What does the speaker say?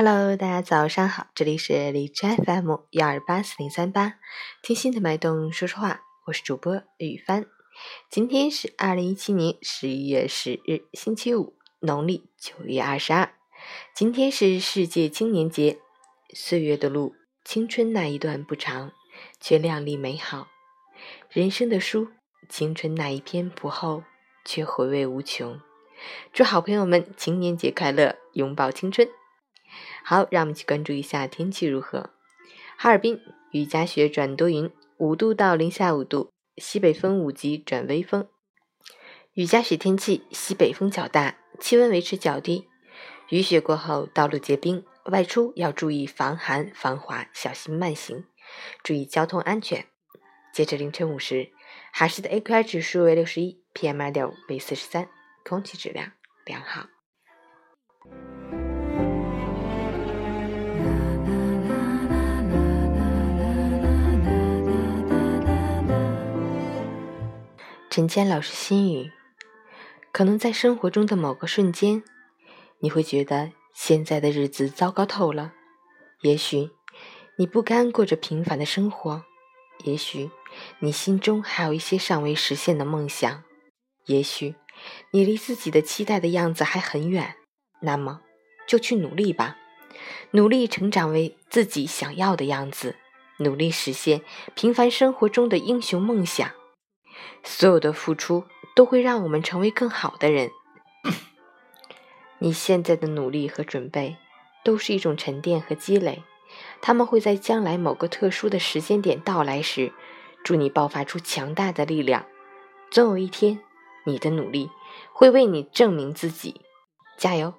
Hello，大家早上好，这里是荔枝 FM 幺二八四零三八，听心的脉动说说话，我是主播雨帆。今天是二零一七年十一月十日，星期五，农历九月二十二。今天是世界青年节。岁月的路，青春那一段不长，却亮丽美好；人生的书，青春那一篇不厚，却回味无穷。祝好朋友们青年节快乐，拥抱青春！好，让我们去关注一下天气如何。哈尔滨雨夹雪转多云，五度到零下五度，西北风五级转微风。雨夹雪天气，西北风较大，气温维持较低。雨雪过后，道路结冰，外出要注意防寒防滑，小心慢行，注意交通安全。截至凌晨五时，哈市的 AQI 指数为六十一，PM 二点五为四十三，空气质量良好。陈谦老师心语：可能在生活中的某个瞬间，你会觉得现在的日子糟糕透了；也许你不甘过着平凡的生活；也许你心中还有一些尚未实现的梦想；也许你离自己的期待的样子还很远。那么，就去努力吧，努力成长为自己想要的样子，努力实现平凡生活中的英雄梦想。所有的付出都会让我们成为更好的人。你现在的努力和准备都是一种沉淀和积累，他们会在将来某个特殊的时间点到来时，助你爆发出强大的力量。总有一天，你的努力会为你证明自己。加油！